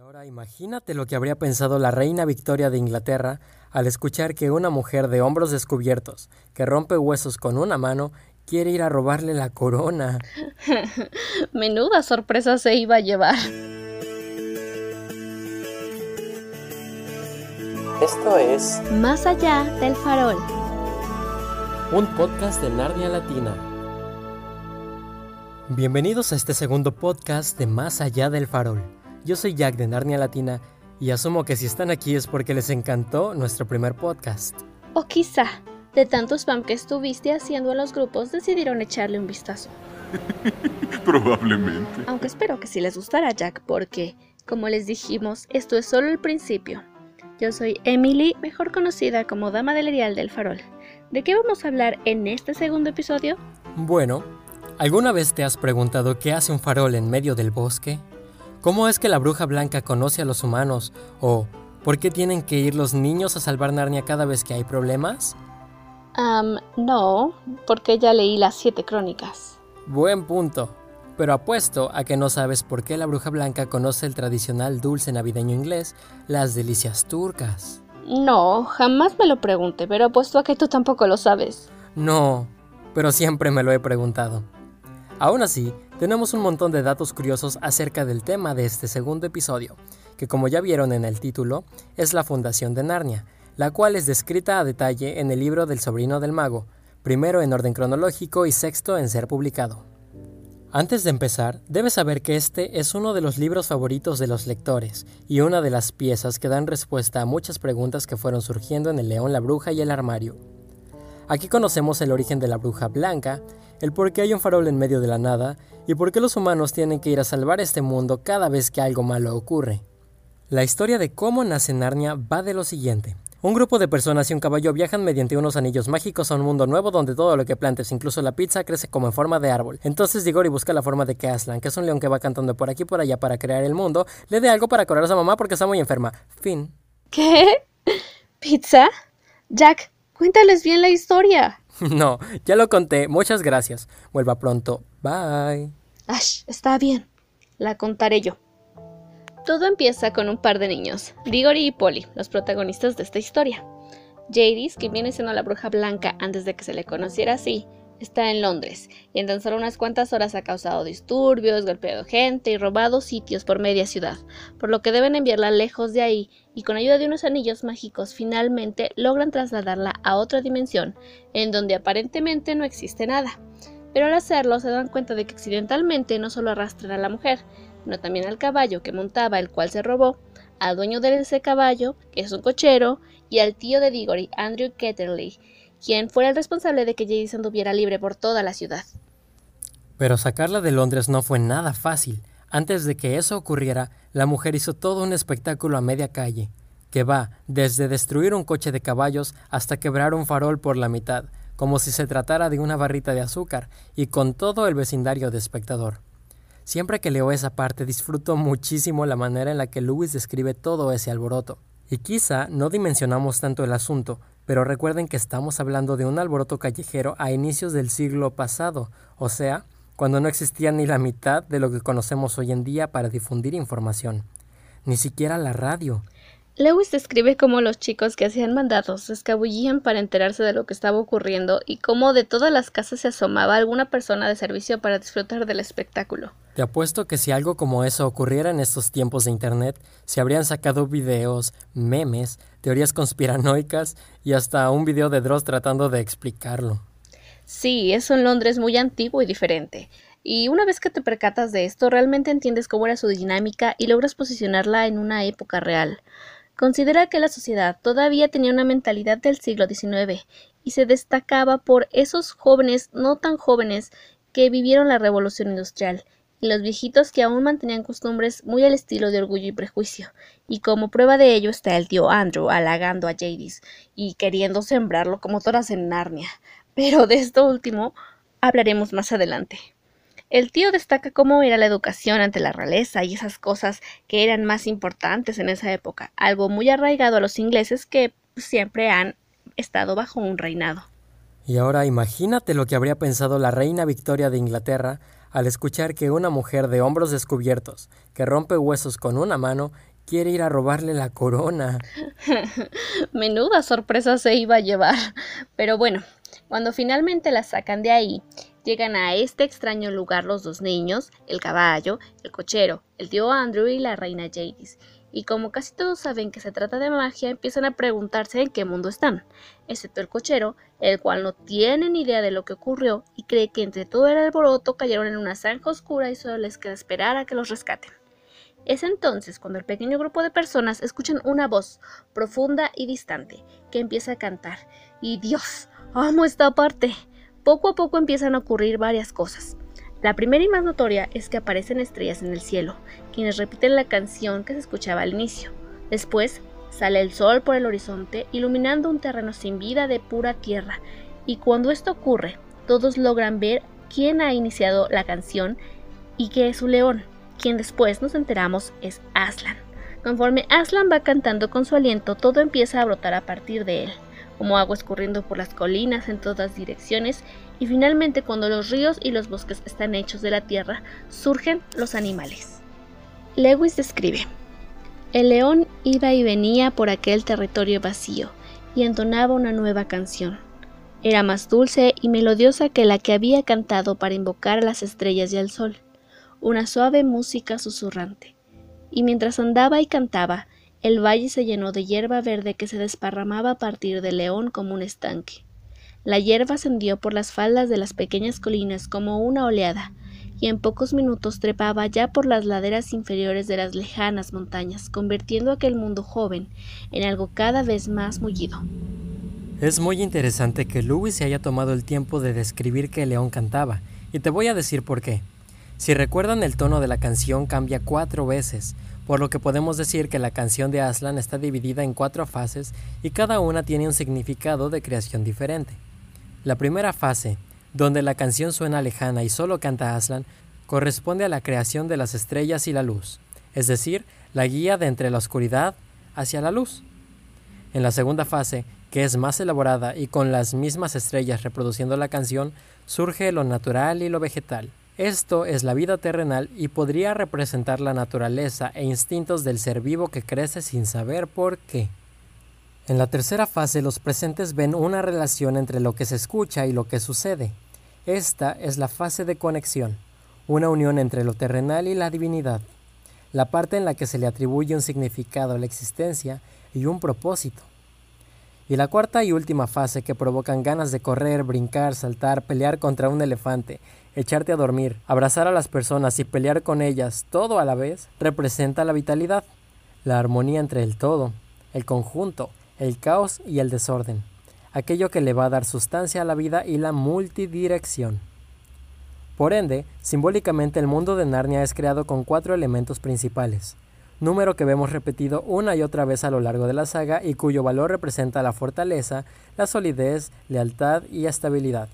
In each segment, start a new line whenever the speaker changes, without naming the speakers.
ahora imagínate lo que habría pensado la reina Victoria de Inglaterra al escuchar que una mujer de hombros descubiertos, que rompe huesos con una mano, quiere ir a robarle la corona.
Menuda sorpresa se iba a llevar.
Esto es
Más allá del farol.
un podcast de Narnia Latina. Bienvenidos a este segundo podcast de Más allá del farol. Yo soy Jack de Narnia Latina y asumo que si están aquí es porque les encantó nuestro primer podcast.
O quizá, de tanto spam que estuviste haciendo en los grupos, decidieron echarle un vistazo.
Probablemente.
Aunque espero que sí les gustara Jack, porque, como les dijimos, esto es solo el principio. Yo soy Emily, mejor conocida como Dama del Erial del Farol. ¿De qué vamos a hablar en este segundo episodio?
Bueno, ¿alguna vez te has preguntado qué hace un farol en medio del bosque? ¿Cómo es que la bruja blanca conoce a los humanos? ¿O por qué tienen que ir los niños a salvar Narnia cada vez que hay problemas?
Am, no, porque ya leí las siete crónicas.
Buen punto. Pero apuesto a que no sabes por qué la bruja blanca conoce el tradicional dulce navideño inglés, las delicias turcas.
No, jamás me lo pregunté, pero apuesto a que tú tampoco lo sabes.
No, pero siempre me lo he preguntado. Aún así, tenemos un montón de datos curiosos acerca del tema de este segundo episodio, que como ya vieron en el título, es la fundación de Narnia, la cual es descrita a detalle en el libro del sobrino del mago, primero en orden cronológico y sexto en ser publicado. Antes de empezar, debes saber que este es uno de los libros favoritos de los lectores y una de las piezas que dan respuesta a muchas preguntas que fueron surgiendo en El León, la Bruja y el Armario. Aquí conocemos el origen de la bruja blanca, el por qué hay un farol en medio de la nada y por qué los humanos tienen que ir a salvar este mundo cada vez que algo malo ocurre. La historia de cómo nace Narnia va de lo siguiente. Un grupo de personas y un caballo viajan mediante unos anillos mágicos a un mundo nuevo donde todo lo que plantes, incluso la pizza, crece como en forma de árbol. Entonces Digori busca la forma de que Aslan, que es un león que va cantando por aquí y por allá para crear el mundo, le dé algo para curar a su mamá porque está muy enferma. Fin.
¿Qué? ¿Pizza? Jack, cuéntales bien la historia.
No, ya lo conté. Muchas gracias. Vuelva pronto. Bye.
Ash, está bien. La contaré yo. Todo empieza con un par de niños, Diggory y Polly, los protagonistas de esta historia. Jadis, que viene siendo la bruja blanca antes de que se le conociera así, está en Londres y en tan solo unas cuantas horas ha causado disturbios, golpeado gente y robado sitios por media ciudad, por lo que deben enviarla lejos de ahí y con ayuda de unos anillos mágicos finalmente logran trasladarla a otra dimensión en donde aparentemente no existe nada. Pero al hacerlo se dan cuenta de que accidentalmente no solo arrastran a la mujer, sino también al caballo que montaba el cual se robó, al dueño de ese caballo, que es un cochero, y al tío de Diggory, Andrew Ketterley, quien fuera el responsable de que Jadis anduviera libre por toda la ciudad.
Pero sacarla de Londres no fue nada fácil. Antes de que eso ocurriera, la mujer hizo todo un espectáculo a media calle, que va desde destruir un coche de caballos hasta quebrar un farol por la mitad, como si se tratara de una barrita de azúcar, y con todo el vecindario de espectador. Siempre que leo esa parte disfruto muchísimo la manera en la que Lewis describe todo ese alboroto. Y quizá no dimensionamos tanto el asunto, pero recuerden que estamos hablando de un alboroto callejero a inicios del siglo pasado, o sea, cuando no existía ni la mitad de lo que conocemos hoy en día para difundir información. Ni siquiera la radio.
Lewis describe cómo los chicos que hacían mandados se escabullían para enterarse de lo que estaba ocurriendo y cómo de todas las casas se asomaba alguna persona de servicio para disfrutar del espectáculo.
Te apuesto que si algo como eso ocurriera en estos tiempos de Internet, se habrían sacado videos, memes, teorías conspiranoicas y hasta un video de Dross tratando de explicarlo.
Sí, es un Londres muy antiguo y diferente. Y una vez que te percatas de esto, realmente entiendes cómo era su dinámica y logras posicionarla en una época real. Considera que la sociedad todavía tenía una mentalidad del siglo XIX y se destacaba por esos jóvenes no tan jóvenes que vivieron la revolución industrial y los viejitos que aún mantenían costumbres muy al estilo de orgullo y prejuicio. Y como prueba de ello está el tío Andrew halagando a Jadis y queriendo sembrarlo como todas en Narnia. Pero de esto último hablaremos más adelante. El tío destaca cómo era la educación ante la realeza y esas cosas que eran más importantes en esa época, algo muy arraigado a los ingleses que siempre han estado bajo un reinado.
Y ahora imagínate lo que habría pensado la reina Victoria de Inglaterra al escuchar que una mujer de hombros descubiertos, que rompe huesos con una mano, quiere ir a robarle la corona.
Menuda sorpresa se iba a llevar. Pero bueno, cuando finalmente la sacan de ahí, llegan a este extraño lugar los dos niños, el caballo, el cochero, el tío Andrew y la reina Jadis. Y como casi todos saben que se trata de magia, empiezan a preguntarse en qué mundo están, excepto el cochero, el cual no tiene ni idea de lo que ocurrió y cree que entre todo el alboroto cayeron en una zanja oscura y solo les queda esperar a que los rescaten. Es entonces cuando el pequeño grupo de personas escuchan una voz profunda y distante que empieza a cantar. Y Dios, amo esta parte. Poco a poco empiezan a ocurrir varias cosas. La primera y más notoria es que aparecen estrellas en el cielo, quienes repiten la canción que se escuchaba al inicio. Después sale el sol por el horizonte, iluminando un terreno sin vida de pura tierra, y cuando esto ocurre, todos logran ver quién ha iniciado la canción y que es un león, quien después nos enteramos es Aslan. Conforme Aslan va cantando con su aliento, todo empieza a brotar a partir de él como agua escurriendo por las colinas en todas direcciones, y finalmente cuando los ríos y los bosques están hechos de la tierra, surgen los animales. Lewis describe, el león iba y venía por aquel territorio vacío, y entonaba una nueva canción. Era más dulce y melodiosa que la que había cantado para invocar a las estrellas y al sol, una suave música susurrante. Y mientras andaba y cantaba, el valle se llenó de hierba verde que se desparramaba a partir del león como un estanque. La hierba ascendió por las faldas de las pequeñas colinas como una oleada, y en pocos minutos trepaba ya por las laderas inferiores de las lejanas montañas, convirtiendo aquel mundo joven en algo cada vez más mullido.
Es muy interesante que Lewis se haya tomado el tiempo de describir que el león cantaba, y te voy a decir por qué. Si recuerdan el tono de la canción cambia cuatro veces, por lo que podemos decir que la canción de Aslan está dividida en cuatro fases y cada una tiene un significado de creación diferente. La primera fase, donde la canción suena lejana y solo canta Aslan, corresponde a la creación de las estrellas y la luz, es decir, la guía de entre la oscuridad hacia la luz. En la segunda fase, que es más elaborada y con las mismas estrellas reproduciendo la canción, surge lo natural y lo vegetal. Esto es la vida terrenal y podría representar la naturaleza e instintos del ser vivo que crece sin saber por qué. En la tercera fase los presentes ven una relación entre lo que se escucha y lo que sucede. Esta es la fase de conexión, una unión entre lo terrenal y la divinidad, la parte en la que se le atribuye un significado a la existencia y un propósito. Y la cuarta y última fase que provocan ganas de correr, brincar, saltar, pelear contra un elefante, echarte a dormir, abrazar a las personas y pelear con ellas todo a la vez, representa la vitalidad, la armonía entre el todo, el conjunto, el caos y el desorden, aquello que le va a dar sustancia a la vida y la multidirección. Por ende, simbólicamente el mundo de Narnia es creado con cuatro elementos principales, número que vemos repetido una y otra vez a lo largo de la saga y cuyo valor representa la fortaleza, la solidez, lealtad y estabilidad.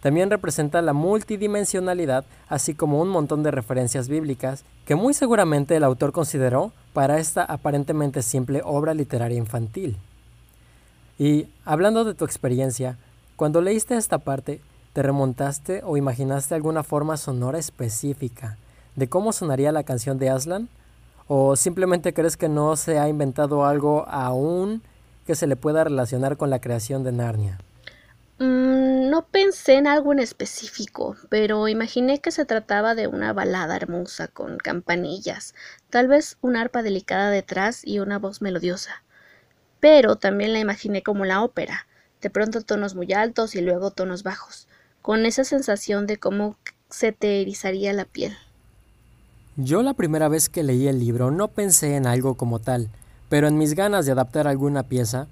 También representa la multidimensionalidad, así como un montón de referencias bíblicas que muy seguramente el autor consideró para esta aparentemente simple obra literaria infantil. Y hablando de tu experiencia, cuando leíste esta parte, ¿te remontaste o imaginaste alguna forma sonora específica de cómo sonaría la canción de Aslan? ¿O simplemente crees que no se ha inventado algo aún que se le pueda relacionar con la creación de Narnia?
Mm, no pensé en algo en específico, pero imaginé que se trataba de una balada hermosa con campanillas, tal vez una arpa delicada detrás y una voz melodiosa. Pero también la imaginé como la ópera, de pronto tonos muy altos y luego tonos bajos, con esa sensación de cómo se te erizaría la piel.
Yo la primera vez que leí el libro no pensé en algo como tal, pero en mis ganas de adaptar alguna pieza,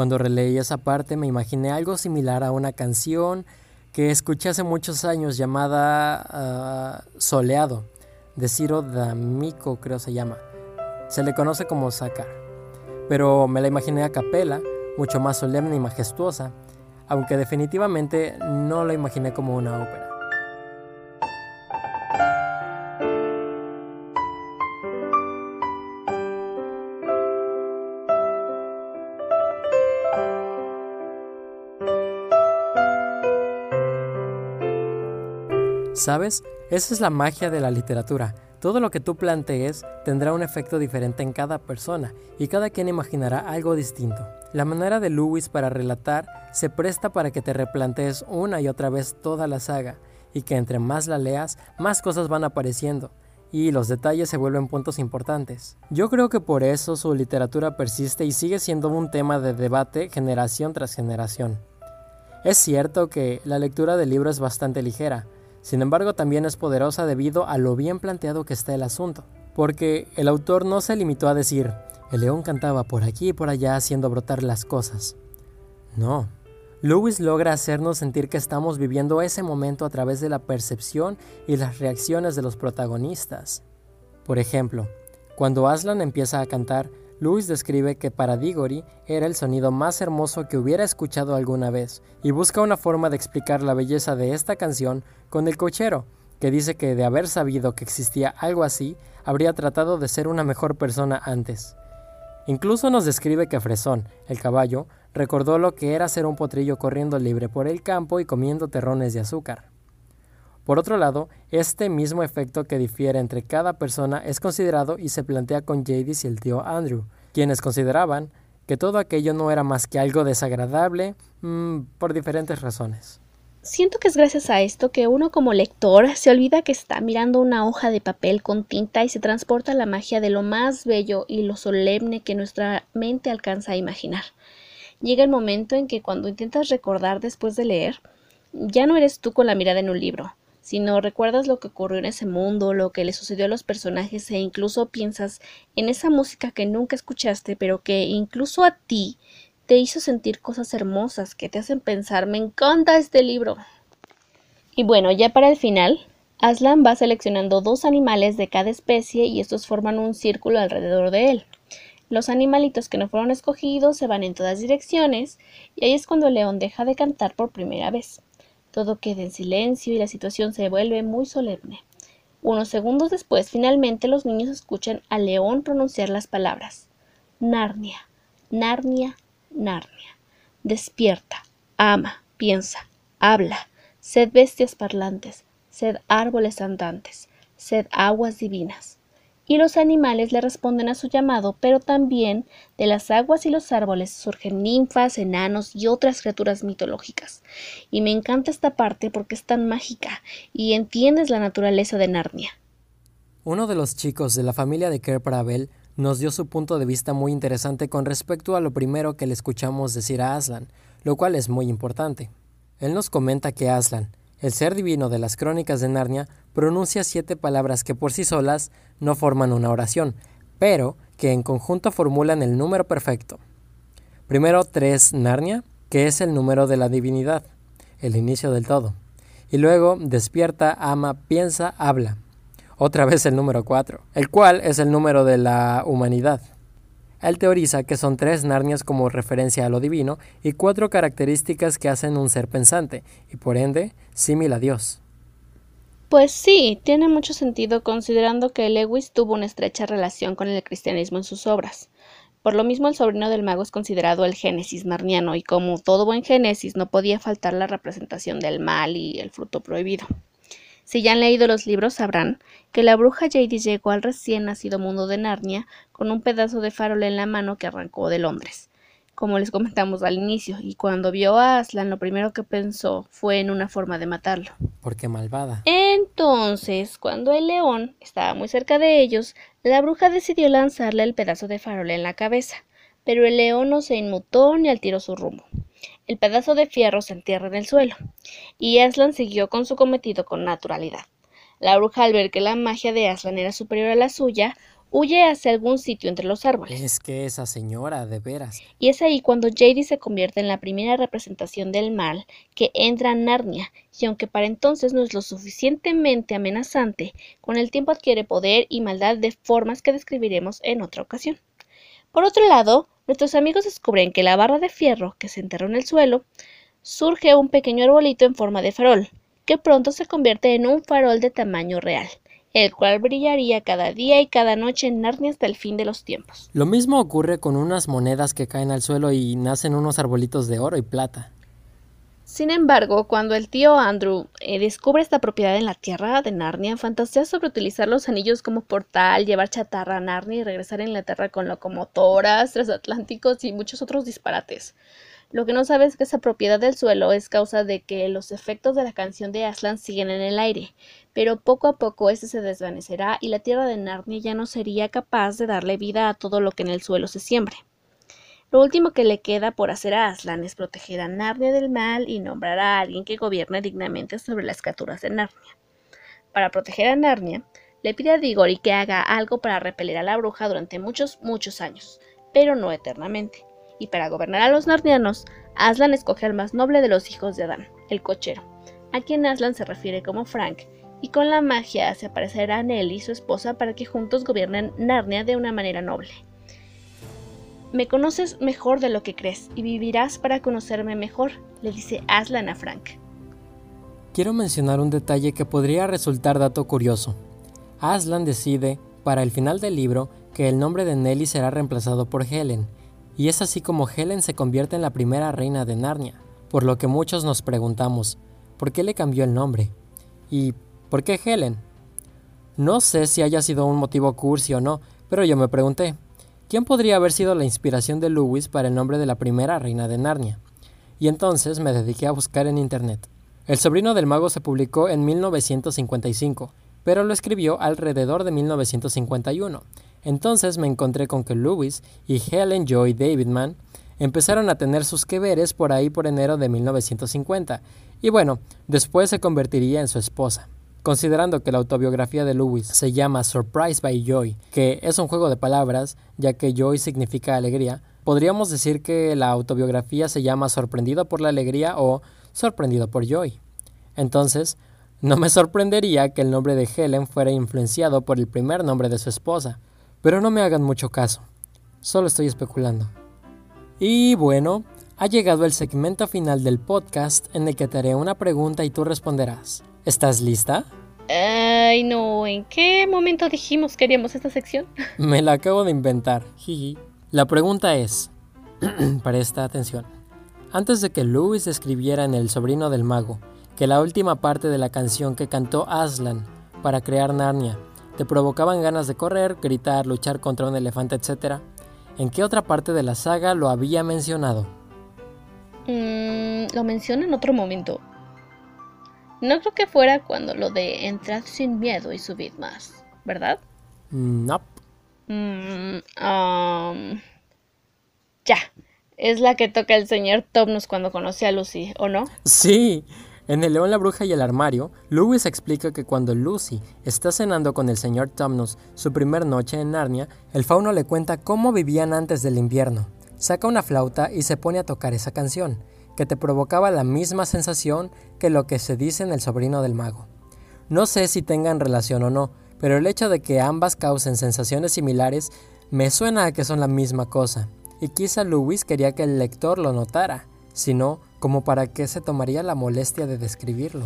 cuando releí esa parte me imaginé algo similar a una canción que escuché hace muchos años llamada ah, Soleado, de Ciro D'Amico creo se llama. Se le conoce como Sacar. Pero me la imaginé a capela, mucho más solemne y majestuosa, aunque definitivamente no la imaginé como una ópera. ¿Sabes? Esa es la magia de la literatura. Todo lo que tú plantees tendrá un efecto diferente en cada persona y cada quien imaginará algo distinto. La manera de Lewis para relatar se presta para que te replantees una y otra vez toda la saga y que entre más la leas, más cosas van apareciendo y los detalles se vuelven puntos importantes. Yo creo que por eso su literatura persiste y sigue siendo un tema de debate generación tras generación. Es cierto que la lectura del libro es bastante ligera, sin embargo, también es poderosa debido a lo bien planteado que está el asunto, porque el autor no se limitó a decir, el león cantaba por aquí y por allá haciendo brotar las cosas. No, Lewis logra hacernos sentir que estamos viviendo ese momento a través de la percepción y las reacciones de los protagonistas. Por ejemplo, cuando Aslan empieza a cantar, Lewis describe que para Diggory era el sonido más hermoso que hubiera escuchado alguna vez y busca una forma de explicar la belleza de esta canción con el cochero, que dice que de haber sabido que existía algo así, habría tratado de ser una mejor persona antes. Incluso nos describe que Fresón, el caballo, recordó lo que era ser un potrillo corriendo libre por el campo y comiendo terrones de azúcar. Por otro lado, este mismo efecto que difiere entre cada persona es considerado y se plantea con Jadis y el tío Andrew, quienes consideraban que todo aquello no era más que algo desagradable mm, por diferentes razones.
Siento que es gracias a esto que uno como lector se olvida que está mirando una hoja de papel con tinta y se transporta la magia de lo más bello y lo solemne que nuestra mente alcanza a imaginar. Llega el momento en que cuando intentas recordar después de leer, ya no eres tú con la mirada en un libro, si no recuerdas lo que ocurrió en ese mundo, lo que le sucedió a los personajes e incluso piensas en esa música que nunca escuchaste, pero que incluso a ti te hizo sentir cosas hermosas que te hacen pensar, me encanta este libro. Y bueno, ya para el final, Aslan va seleccionando dos animales de cada especie y estos forman un círculo alrededor de él. Los animalitos que no fueron escogidos se van en todas direcciones y ahí es cuando el león deja de cantar por primera vez. Todo queda en silencio y la situación se vuelve muy solemne. Unos segundos después, finalmente los niños escuchan al león pronunciar las palabras Narnia, Narnia, Narnia. Despierta, ama, piensa, habla, sed bestias parlantes, sed árboles andantes, sed aguas divinas y los animales le responden a su llamado, pero también de las aguas y los árboles surgen ninfas, enanos y otras criaturas mitológicas. Y me encanta esta parte porque es tan mágica y entiendes la naturaleza de Narnia.
Uno de los chicos de la familia de Kerparabel nos dio su punto de vista muy interesante con respecto a lo primero que le escuchamos decir a Aslan, lo cual es muy importante. Él nos comenta que Aslan, el ser divino de las crónicas de Narnia pronuncia siete palabras que por sí solas no forman una oración, pero que en conjunto formulan el número perfecto. Primero tres Narnia, que es el número de la divinidad, el inicio del todo. Y luego despierta, ama, piensa, habla. Otra vez el número cuatro, el cual es el número de la humanidad. Él teoriza que son tres Narnias como referencia a lo divino y cuatro características que hacen un ser pensante, y por ende, símil a Dios.
Pues sí, tiene mucho sentido considerando que Lewis tuvo una estrecha relación con el cristianismo en sus obras. Por lo mismo, el sobrino del mago es considerado el Génesis narniano, y como todo buen Génesis, no podía faltar la representación del mal y el fruto prohibido. Si ya han leído los libros sabrán que la bruja Jadis llegó al recién nacido mundo de Narnia con un pedazo de farol en la mano que arrancó de Londres, como les comentamos al inicio, y cuando vio a Aslan lo primero que pensó fue en una forma de matarlo.
Porque malvada.
Entonces, cuando el león estaba muy cerca de ellos, la bruja decidió lanzarle el pedazo de farol en la cabeza, pero el león no se inmutó ni alteró su rumbo. El pedazo de fierro se entierra en el suelo, y Aslan siguió con su cometido con naturalidad. La bruja, al ver que la magia de Aslan era superior a la suya, huye hacia algún sitio entre los árboles.
Es que esa señora, de veras.
Y es ahí cuando Jady se convierte en la primera representación del mal que entra a Narnia, y aunque para entonces no es lo suficientemente amenazante, con el tiempo adquiere poder y maldad de formas que describiremos en otra ocasión. Por otro lado, nuestros amigos descubren que la barra de fierro que se enterró en el suelo surge un pequeño arbolito en forma de farol, que pronto se convierte en un farol de tamaño real, el cual brillaría cada día y cada noche en Narnia hasta el fin de los tiempos.
Lo mismo ocurre con unas monedas que caen al suelo y nacen unos arbolitos de oro y plata.
Sin embargo, cuando el tío Andrew eh, descubre esta propiedad en la tierra de Narnia, fantasea sobre utilizar los anillos como portal, llevar chatarra a Narnia y regresar a Inglaterra con locomotoras, transatlánticos y muchos otros disparates. Lo que no sabe es que esa propiedad del suelo es causa de que los efectos de la canción de Aslan siguen en el aire, pero poco a poco este se desvanecerá y la tierra de Narnia ya no sería capaz de darle vida a todo lo que en el suelo se siembre. Lo último que le queda por hacer a Aslan es proteger a Narnia del mal y nombrar a alguien que gobierne dignamente sobre las criaturas de Narnia. Para proteger a Narnia, le pide a Diggory que haga algo para repeler a la bruja durante muchos, muchos años, pero no eternamente. Y para gobernar a los narnianos, Aslan escoge al más noble de los hijos de Adán, el cochero, a quien Aslan se refiere como Frank, y con la magia hace aparecer a Nelly, su esposa, para que juntos gobiernen Narnia de una manera noble. Me conoces mejor de lo que crees y vivirás para conocerme mejor, le dice Aslan a Frank.
Quiero mencionar un detalle que podría resultar dato curioso. Aslan decide, para el final del libro, que el nombre de Nelly será reemplazado por Helen, y es así como Helen se convierte en la primera reina de Narnia, por lo que muchos nos preguntamos, ¿por qué le cambió el nombre? ¿Y por qué Helen? No sé si haya sido un motivo cursi o no, pero yo me pregunté, ¿Quién podría haber sido la inspiración de Lewis para el nombre de la primera reina de Narnia? Y entonces me dediqué a buscar en Internet. El sobrino del mago se publicó en 1955, pero lo escribió alrededor de 1951. Entonces me encontré con que Lewis y Helen Joy Davidman empezaron a tener sus que veres por ahí por enero de 1950, y bueno, después se convertiría en su esposa. Considerando que la autobiografía de Lewis se llama Surprise by Joy, que es un juego de palabras, ya que joy significa alegría, podríamos decir que la autobiografía se llama Sorprendido por la alegría o Sorprendido por Joy. Entonces, no me sorprendería que el nombre de Helen fuera influenciado por el primer nombre de su esposa, pero no me hagan mucho caso, solo estoy especulando. Y bueno, ha llegado el segmento final del podcast en el que te haré una pregunta y tú responderás. ¿Estás lista?
Ay, no, ¿en qué momento dijimos que haríamos esta sección?
Me la acabo de inventar. La pregunta es, presta atención. Antes de que Lewis escribiera en El sobrino del mago que la última parte de la canción que cantó Aslan para crear Narnia te provocaban ganas de correr, gritar, luchar contra un elefante, etc., ¿en qué otra parte de la saga lo había mencionado?
Mm, lo menciona en otro momento. No creo que fuera cuando lo de entrar sin miedo y subir más, ¿verdad?
No.
Mm, um, ya. Es la que toca el señor Tomnos cuando conoce a Lucy, ¿o no?
Sí. En El León, la Bruja y el Armario, Lewis explica que cuando Lucy está cenando con el señor Tomnos su primer noche en Narnia, el fauno le cuenta cómo vivían antes del invierno. Saca una flauta y se pone a tocar esa canción que te provocaba la misma sensación que lo que se dice en El sobrino del mago. No sé si tengan relación o no, pero el hecho de que ambas causen sensaciones similares me suena a que son la misma cosa, y quizá Lewis quería que el lector lo notara, si no, como para qué se tomaría la molestia de describirlo.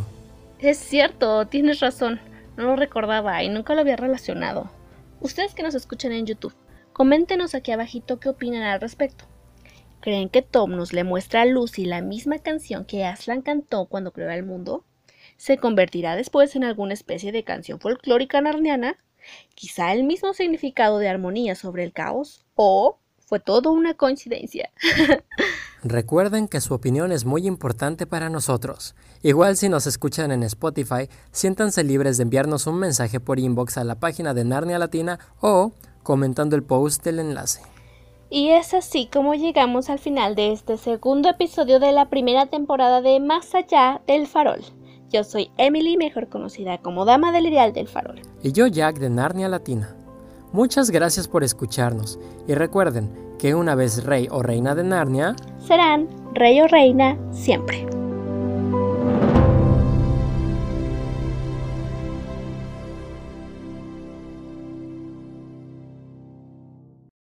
Es cierto, tienes razón, no lo recordaba y nunca lo había relacionado. Ustedes que nos escuchan en YouTube, coméntenos aquí abajito qué opinan al respecto. ¿Creen que Tom nos le muestra a Lucy la misma canción que Aslan cantó cuando creó el mundo? ¿Se convertirá después en alguna especie de canción folclórica narniana? ¿Quizá el mismo significado de armonía sobre el caos? ¿O fue todo una coincidencia?
Recuerden que su opinión es muy importante para nosotros. Igual si nos escuchan en Spotify, siéntanse libres de enviarnos un mensaje por inbox a la página de Narnia Latina o comentando el post del enlace.
Y es así como llegamos al final de este segundo episodio de la primera temporada de Más allá del farol. Yo soy Emily, mejor conocida como Dama del Ideal del Farol.
Y yo Jack de Narnia Latina. Muchas gracias por escucharnos y recuerden que una vez rey o reina de Narnia,
serán rey o reina siempre.